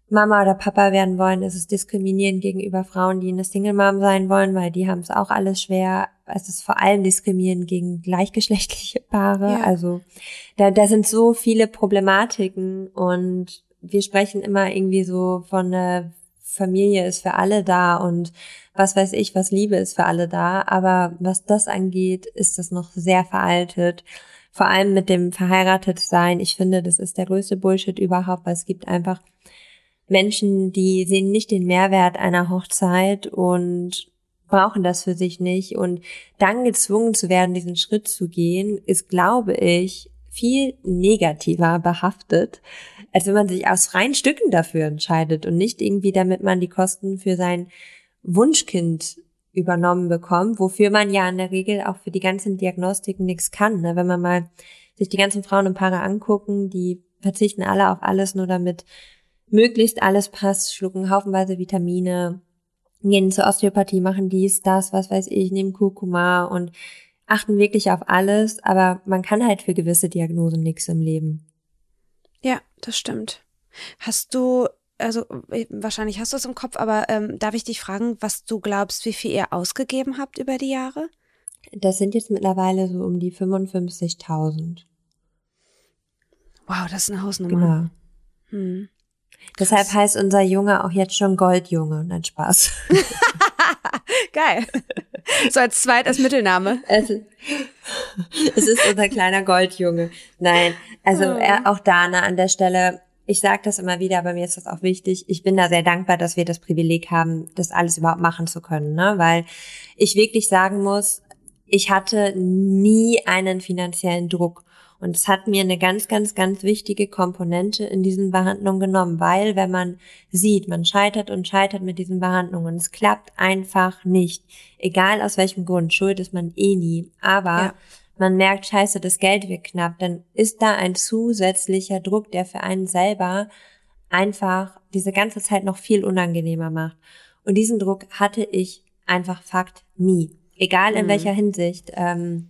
S1: Mama oder Papa werden wollen, ist es diskriminierend gegenüber Frauen, die eine Single Mom sein wollen, weil die haben es auch alles schwer. Es ist vor allem diskriminierend gegen gleichgeschlechtliche Paare. Ja. Also da, da sind so viele Problematiken und wir sprechen immer irgendwie so von einer Familie ist für alle da und was weiß ich, was Liebe ist für alle da. Aber was das angeht, ist das noch sehr veraltet. Vor allem mit dem verheiratet sein. Ich finde, das ist der größte Bullshit überhaupt, weil es gibt einfach Menschen, die sehen nicht den Mehrwert einer Hochzeit und brauchen das für sich nicht und dann gezwungen zu werden, diesen Schritt zu gehen, ist, glaube ich, viel negativer behaftet, als wenn man sich aus freien Stücken dafür entscheidet und nicht irgendwie, damit man die Kosten für sein Wunschkind übernommen bekommt, wofür man ja in der Regel auch für die ganzen Diagnostiken nichts kann. Ne? Wenn man mal sich die ganzen Frauen und Paare angucken, die verzichten alle auf alles nur damit möglichst alles passt, schlucken haufenweise Vitamine, gehen zur Osteopathie, machen dies, das, was weiß ich, nehmen Kurkuma und achten wirklich auf alles, aber man kann halt für gewisse Diagnosen nichts im Leben.
S2: Ja, das stimmt. Hast du, also äh, wahrscheinlich hast du es im Kopf, aber ähm, darf ich dich fragen, was du glaubst, wie viel ihr ausgegeben habt über die Jahre?
S1: Das sind jetzt mittlerweile so um die 55.000.
S2: Wow, das ist eine Hausnummer.
S1: Genau. Hm. Deshalb heißt unser Junge auch jetzt schon Goldjunge. Nein, Spaß.
S2: Geil. So als zweit als Mittelname.
S1: Es, es ist unser kleiner Goldjunge. Nein, also oh. er, auch Dana an der Stelle. Ich sage das immer wieder, aber mir ist das auch wichtig. Ich bin da sehr dankbar, dass wir das Privileg haben, das alles überhaupt machen zu können, ne? Weil ich wirklich sagen muss, ich hatte nie einen finanziellen Druck. Und es hat mir eine ganz, ganz, ganz wichtige Komponente in diesen Behandlungen genommen, weil wenn man sieht, man scheitert und scheitert mit diesen Behandlungen und es klappt einfach nicht, egal aus welchem Grund, schuld ist man eh nie, aber ja. man merkt, scheiße, das Geld wird knapp, dann ist da ein zusätzlicher Druck, der für einen selber einfach diese ganze Zeit noch viel unangenehmer macht. Und diesen Druck hatte ich einfach Fakt nie. Egal in mhm. welcher Hinsicht. Ähm,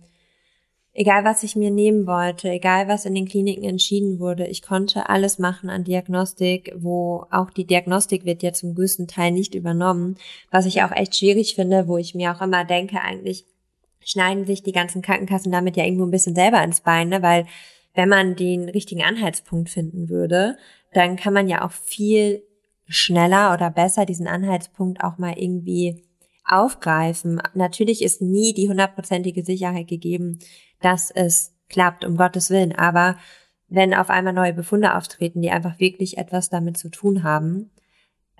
S1: egal was ich mir nehmen wollte, egal was in den Kliniken entschieden wurde, ich konnte alles machen an Diagnostik, wo auch die Diagnostik wird ja zum größten Teil nicht übernommen, was ich auch echt schwierig finde, wo ich mir auch immer denke, eigentlich schneiden sich die ganzen Krankenkassen damit ja irgendwo ein bisschen selber ins Bein, ne? weil wenn man den richtigen Anhaltspunkt finden würde, dann kann man ja auch viel schneller oder besser diesen Anhaltspunkt auch mal irgendwie aufgreifen. Natürlich ist nie die hundertprozentige Sicherheit gegeben, dass es klappt, um Gottes Willen. Aber wenn auf einmal neue Befunde auftreten, die einfach wirklich etwas damit zu tun haben,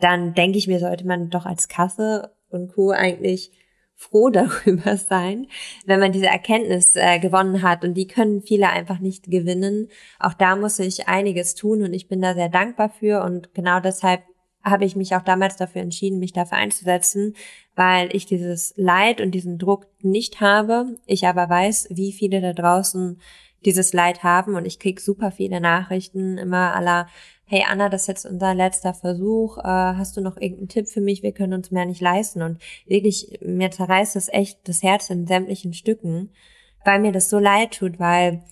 S1: dann denke ich mir, sollte man doch als Kasse und Co. eigentlich froh darüber sein, wenn man diese Erkenntnis äh, gewonnen hat. Und die können viele einfach nicht gewinnen. Auch da muss ich einiges tun und ich bin da sehr dankbar für. Und genau deshalb habe ich mich auch damals dafür entschieden, mich dafür einzusetzen, weil ich dieses Leid und diesen Druck nicht habe. Ich aber weiß, wie viele da draußen dieses Leid haben und ich krieg super viele Nachrichten immer aller, hey Anna, das ist jetzt unser letzter Versuch, äh, hast du noch irgendeinen Tipp für mich? Wir können uns mehr nicht leisten und wirklich, mir zerreißt das echt das Herz in sämtlichen Stücken, weil mir das so leid tut, weil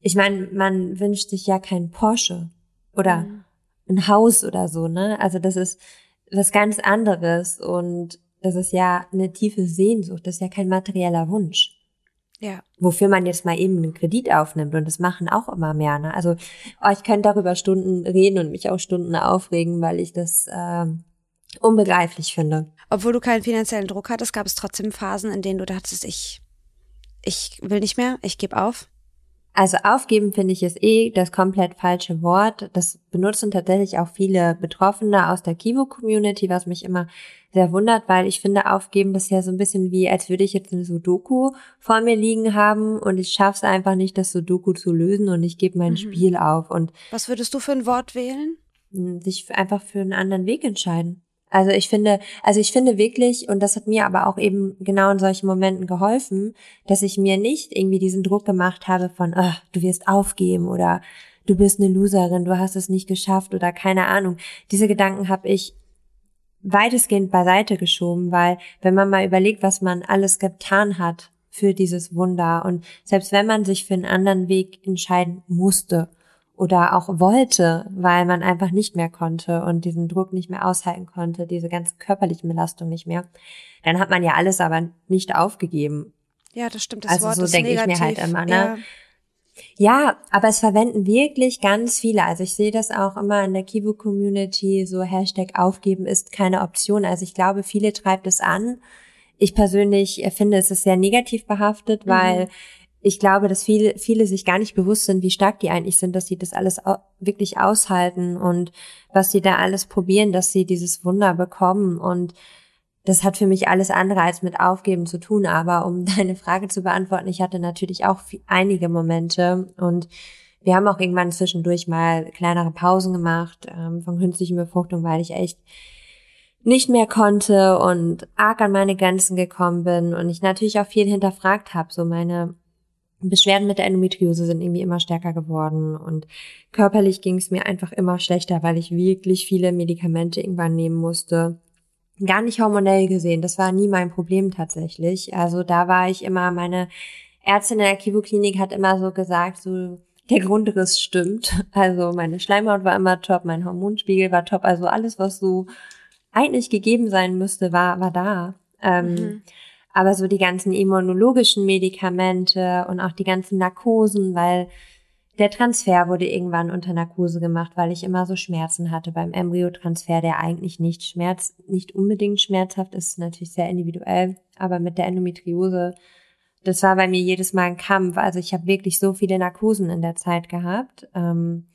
S1: ich meine, man wünscht sich ja kein Porsche oder mhm. Ein Haus oder so, ne? Also das ist was ganz anderes und das ist ja eine tiefe Sehnsucht, das ist ja kein materieller Wunsch. Ja. Wofür man jetzt mal eben einen Kredit aufnimmt und das machen auch immer mehr. Ne? Also oh, ich könnte darüber Stunden reden und mich auch Stunden aufregen, weil ich das äh, unbegreiflich finde.
S2: Obwohl du keinen finanziellen Druck hattest, gab es trotzdem Phasen, in denen du dachtest, ich, ich will nicht mehr, ich gebe auf.
S1: Also aufgeben finde ich ist eh das komplett falsche Wort. Das benutzen tatsächlich auch viele Betroffene aus der Kivo-Community, was mich immer sehr wundert, weil ich finde, aufgeben das ist ja so ein bisschen wie, als würde ich jetzt ein Sudoku vor mir liegen haben und ich schaffe es einfach nicht, das Sudoku zu lösen und ich gebe mein mhm. Spiel auf. Und
S2: was würdest du für ein Wort wählen?
S1: Sich einfach für einen anderen Weg entscheiden. Also ich finde, also ich finde wirklich, und das hat mir aber auch eben genau in solchen Momenten geholfen, dass ich mir nicht irgendwie diesen Druck gemacht habe von, oh, du wirst aufgeben oder du bist eine Loserin, du hast es nicht geschafft oder keine Ahnung. Diese Gedanken habe ich weitestgehend beiseite geschoben, weil wenn man mal überlegt, was man alles getan hat für dieses Wunder und selbst wenn man sich für einen anderen Weg entscheiden musste, oder auch wollte, weil man einfach nicht mehr konnte und diesen Druck nicht mehr aushalten konnte, diese ganze körperliche Belastung nicht mehr, dann hat man ja alles aber nicht aufgegeben.
S2: Ja, das stimmt. Das
S1: also
S2: Wort
S1: so denke ich mir halt immer, ne? Ja. ja. aber es verwenden wirklich ganz viele. Also ich sehe das auch immer in der Kivu-Community, so Hashtag aufgeben ist keine Option. Also ich glaube, viele treibt es an. Ich persönlich finde, es ist sehr negativ behaftet, weil mhm ich glaube, dass viele, viele sich gar nicht bewusst sind, wie stark die eigentlich sind, dass sie das alles wirklich aushalten und was sie da alles probieren, dass sie dieses Wunder bekommen. Und das hat für mich alles andere als mit Aufgeben zu tun. Aber um deine Frage zu beantworten, ich hatte natürlich auch einige Momente und wir haben auch irgendwann zwischendurch mal kleinere Pausen gemacht ähm, von künstlichen Befruchtung, weil ich echt nicht mehr konnte und arg an meine Grenzen gekommen bin und ich natürlich auch viel hinterfragt habe, so meine Beschwerden mit der Endometriose sind irgendwie immer stärker geworden und körperlich ging es mir einfach immer schlechter, weil ich wirklich viele Medikamente irgendwann nehmen musste. Gar nicht hormonell gesehen, das war nie mein Problem tatsächlich. Also da war ich immer, meine Ärztin in der Kivo-Klinik hat immer so gesagt, so der Grundriss stimmt. Also meine Schleimhaut war immer top, mein Hormonspiegel war top, also alles, was so eigentlich gegeben sein müsste, war, war da. Ähm, mhm aber so die ganzen immunologischen Medikamente und auch die ganzen Narkosen, weil der Transfer wurde irgendwann unter Narkose gemacht, weil ich immer so Schmerzen hatte beim Embryotransfer, der eigentlich nicht schmerz, nicht unbedingt schmerzhaft ist, natürlich sehr individuell, aber mit der Endometriose, das war bei mir jedes Mal ein Kampf. Also ich habe wirklich so viele Narkosen in der Zeit gehabt, ähm,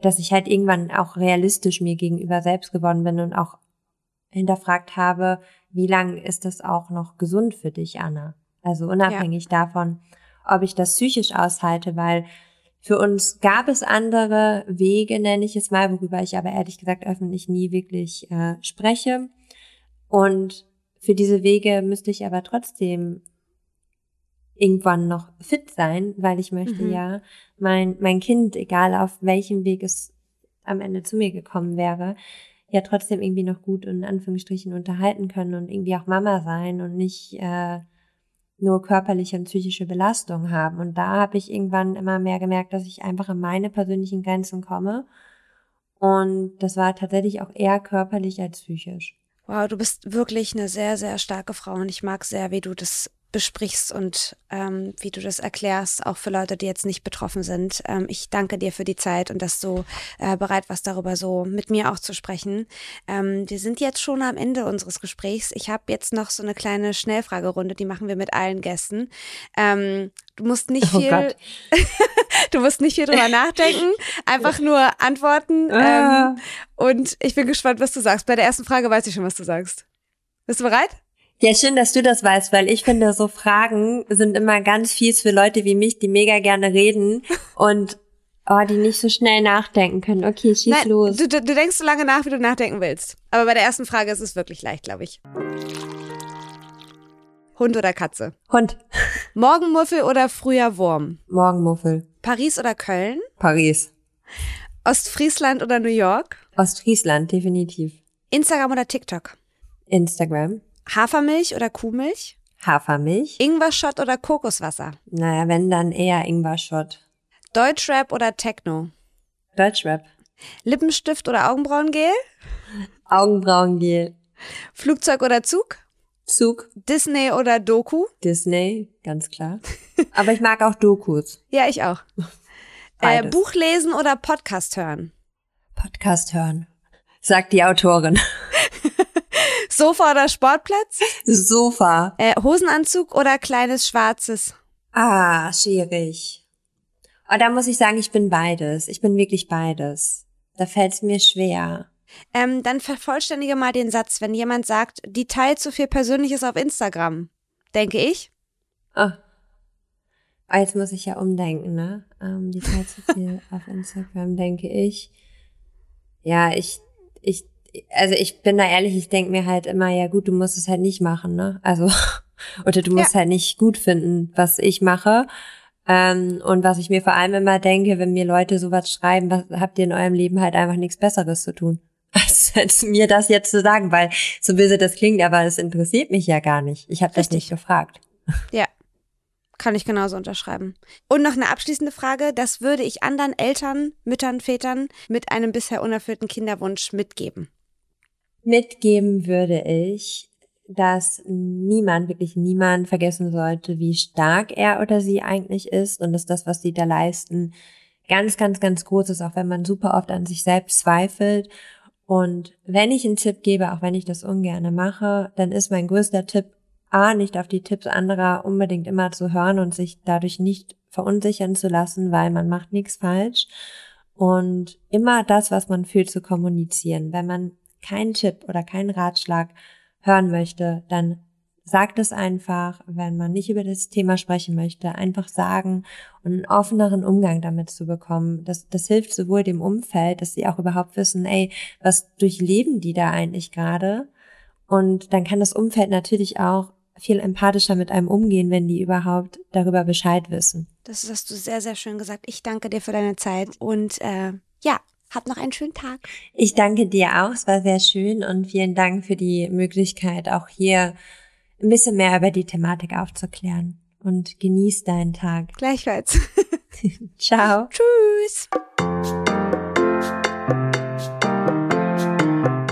S1: dass ich halt irgendwann auch realistisch mir gegenüber selbst geworden bin und auch hinterfragt habe, wie lang ist das auch noch gesund für dich, Anna? Also unabhängig ja. davon, ob ich das psychisch aushalte, weil für uns gab es andere Wege, nenne ich es mal, worüber ich aber ehrlich gesagt öffentlich nie wirklich äh, spreche. Und für diese Wege müsste ich aber trotzdem irgendwann noch fit sein, weil ich möchte mhm. ja mein, mein Kind, egal auf welchem Weg es am Ende zu mir gekommen wäre, ja trotzdem irgendwie noch gut in Anführungsstrichen unterhalten können und irgendwie auch Mama sein und nicht äh, nur körperliche und psychische Belastung haben. Und da habe ich irgendwann immer mehr gemerkt, dass ich einfach an meine persönlichen Grenzen komme. Und das war tatsächlich auch eher körperlich als psychisch.
S2: Wow, du bist wirklich eine sehr, sehr starke Frau und ich mag sehr, wie du das besprichst und ähm, wie du das erklärst, auch für Leute, die jetzt nicht betroffen sind. Ähm, ich danke dir für die Zeit und dass du äh, bereit warst, darüber so mit mir auch zu sprechen. Ähm, wir sind jetzt schon am Ende unseres Gesprächs. Ich habe jetzt noch so eine kleine Schnellfragerunde, die machen wir mit allen Gästen. Ähm, du musst nicht oh viel, du musst nicht viel drüber nachdenken, einfach nur antworten. Ah. Ähm, und ich bin gespannt, was du sagst. Bei der ersten Frage weiß ich schon, was du sagst. Bist du bereit?
S1: Ja, schön, dass du das weißt, weil ich finde, so Fragen sind immer ganz fies für Leute wie mich, die mega gerne reden und oh, die nicht so schnell nachdenken können. Okay, schieß Nein, los.
S2: Du, du, du denkst so lange nach, wie du nachdenken willst. Aber bei der ersten Frage ist es wirklich leicht, glaube ich. Hund oder Katze?
S1: Hund.
S2: Morgenmuffel oder früher Wurm?
S1: Morgenmuffel.
S2: Paris oder Köln?
S1: Paris.
S2: Ostfriesland oder New York?
S1: Ostfriesland, definitiv.
S2: Instagram oder TikTok?
S1: Instagram.
S2: Hafermilch oder Kuhmilch?
S1: Hafermilch.
S2: Ingwer-Shot oder Kokoswasser?
S1: Naja, wenn dann eher Ingwer-Shot.
S2: Deutschrap oder Techno?
S1: Deutschrap.
S2: Lippenstift oder Augenbrauengel?
S1: Augenbrauengel.
S2: Flugzeug oder Zug?
S1: Zug.
S2: Disney oder Doku?
S1: Disney, ganz klar. Aber ich mag auch Dokus.
S2: ja, ich auch. äh, Buch lesen oder Podcast hören?
S1: Podcast hören, sagt die Autorin.
S2: Sofa oder Sportplatz?
S1: Sofa.
S2: Äh, Hosenanzug oder kleines schwarzes?
S1: Ah, schwierig. Aber oh, da muss ich sagen, ich bin beides. Ich bin wirklich beides. Da fällt es mir schwer.
S2: Ähm, dann vervollständige mal den Satz, wenn jemand sagt, die teilt so viel Persönliches auf Instagram. Denke ich.
S1: Oh. oh jetzt muss ich ja umdenken, ne? Ähm, die teilt so viel auf Instagram, denke ich. Ja, ich, ich also ich bin da ehrlich, ich denke mir halt immer, ja gut, du musst es halt nicht machen, ne? Also, oder du musst ja. halt nicht gut finden, was ich mache. Ähm, und was ich mir vor allem immer denke, wenn mir Leute sowas schreiben, was habt ihr in eurem Leben halt einfach nichts Besseres zu tun? Als, als mir das jetzt zu sagen, weil so böse das klingt, aber es interessiert mich ja gar nicht. Ich habe das nicht gefragt.
S2: Ja, kann ich genauso unterschreiben. Und noch eine abschließende Frage. Das würde ich anderen Eltern, Müttern, Vätern mit einem bisher unerfüllten Kinderwunsch mitgeben
S1: mitgeben würde ich, dass niemand, wirklich niemand vergessen sollte, wie stark er oder sie eigentlich ist und dass das, was sie da leisten, ganz, ganz, ganz groß ist, auch wenn man super oft an sich selbst zweifelt. Und wenn ich einen Tipp gebe, auch wenn ich das ungerne mache, dann ist mein größter Tipp, A, nicht auf die Tipps anderer unbedingt immer zu hören und sich dadurch nicht verunsichern zu lassen, weil man macht nichts falsch. Und immer das, was man fühlt, zu kommunizieren. Wenn man keinen Tipp oder keinen Ratschlag hören möchte, dann sagt es einfach, wenn man nicht über das Thema sprechen möchte, einfach sagen und einen offeneren Umgang damit zu bekommen. Das, das hilft sowohl dem Umfeld, dass sie auch überhaupt wissen, ey, was durchleben die da eigentlich gerade? Und dann kann das Umfeld natürlich auch viel empathischer mit einem umgehen, wenn die überhaupt darüber Bescheid wissen.
S2: Das hast du sehr, sehr schön gesagt. Ich danke dir für deine Zeit und äh, ja, hab noch einen schönen Tag.
S1: Ich danke dir auch. Es war sehr schön und vielen Dank für die Möglichkeit, auch hier ein bisschen mehr über die Thematik aufzuklären. Und genieß deinen Tag.
S2: Gleichfalls.
S1: Ciao.
S2: Tschüss.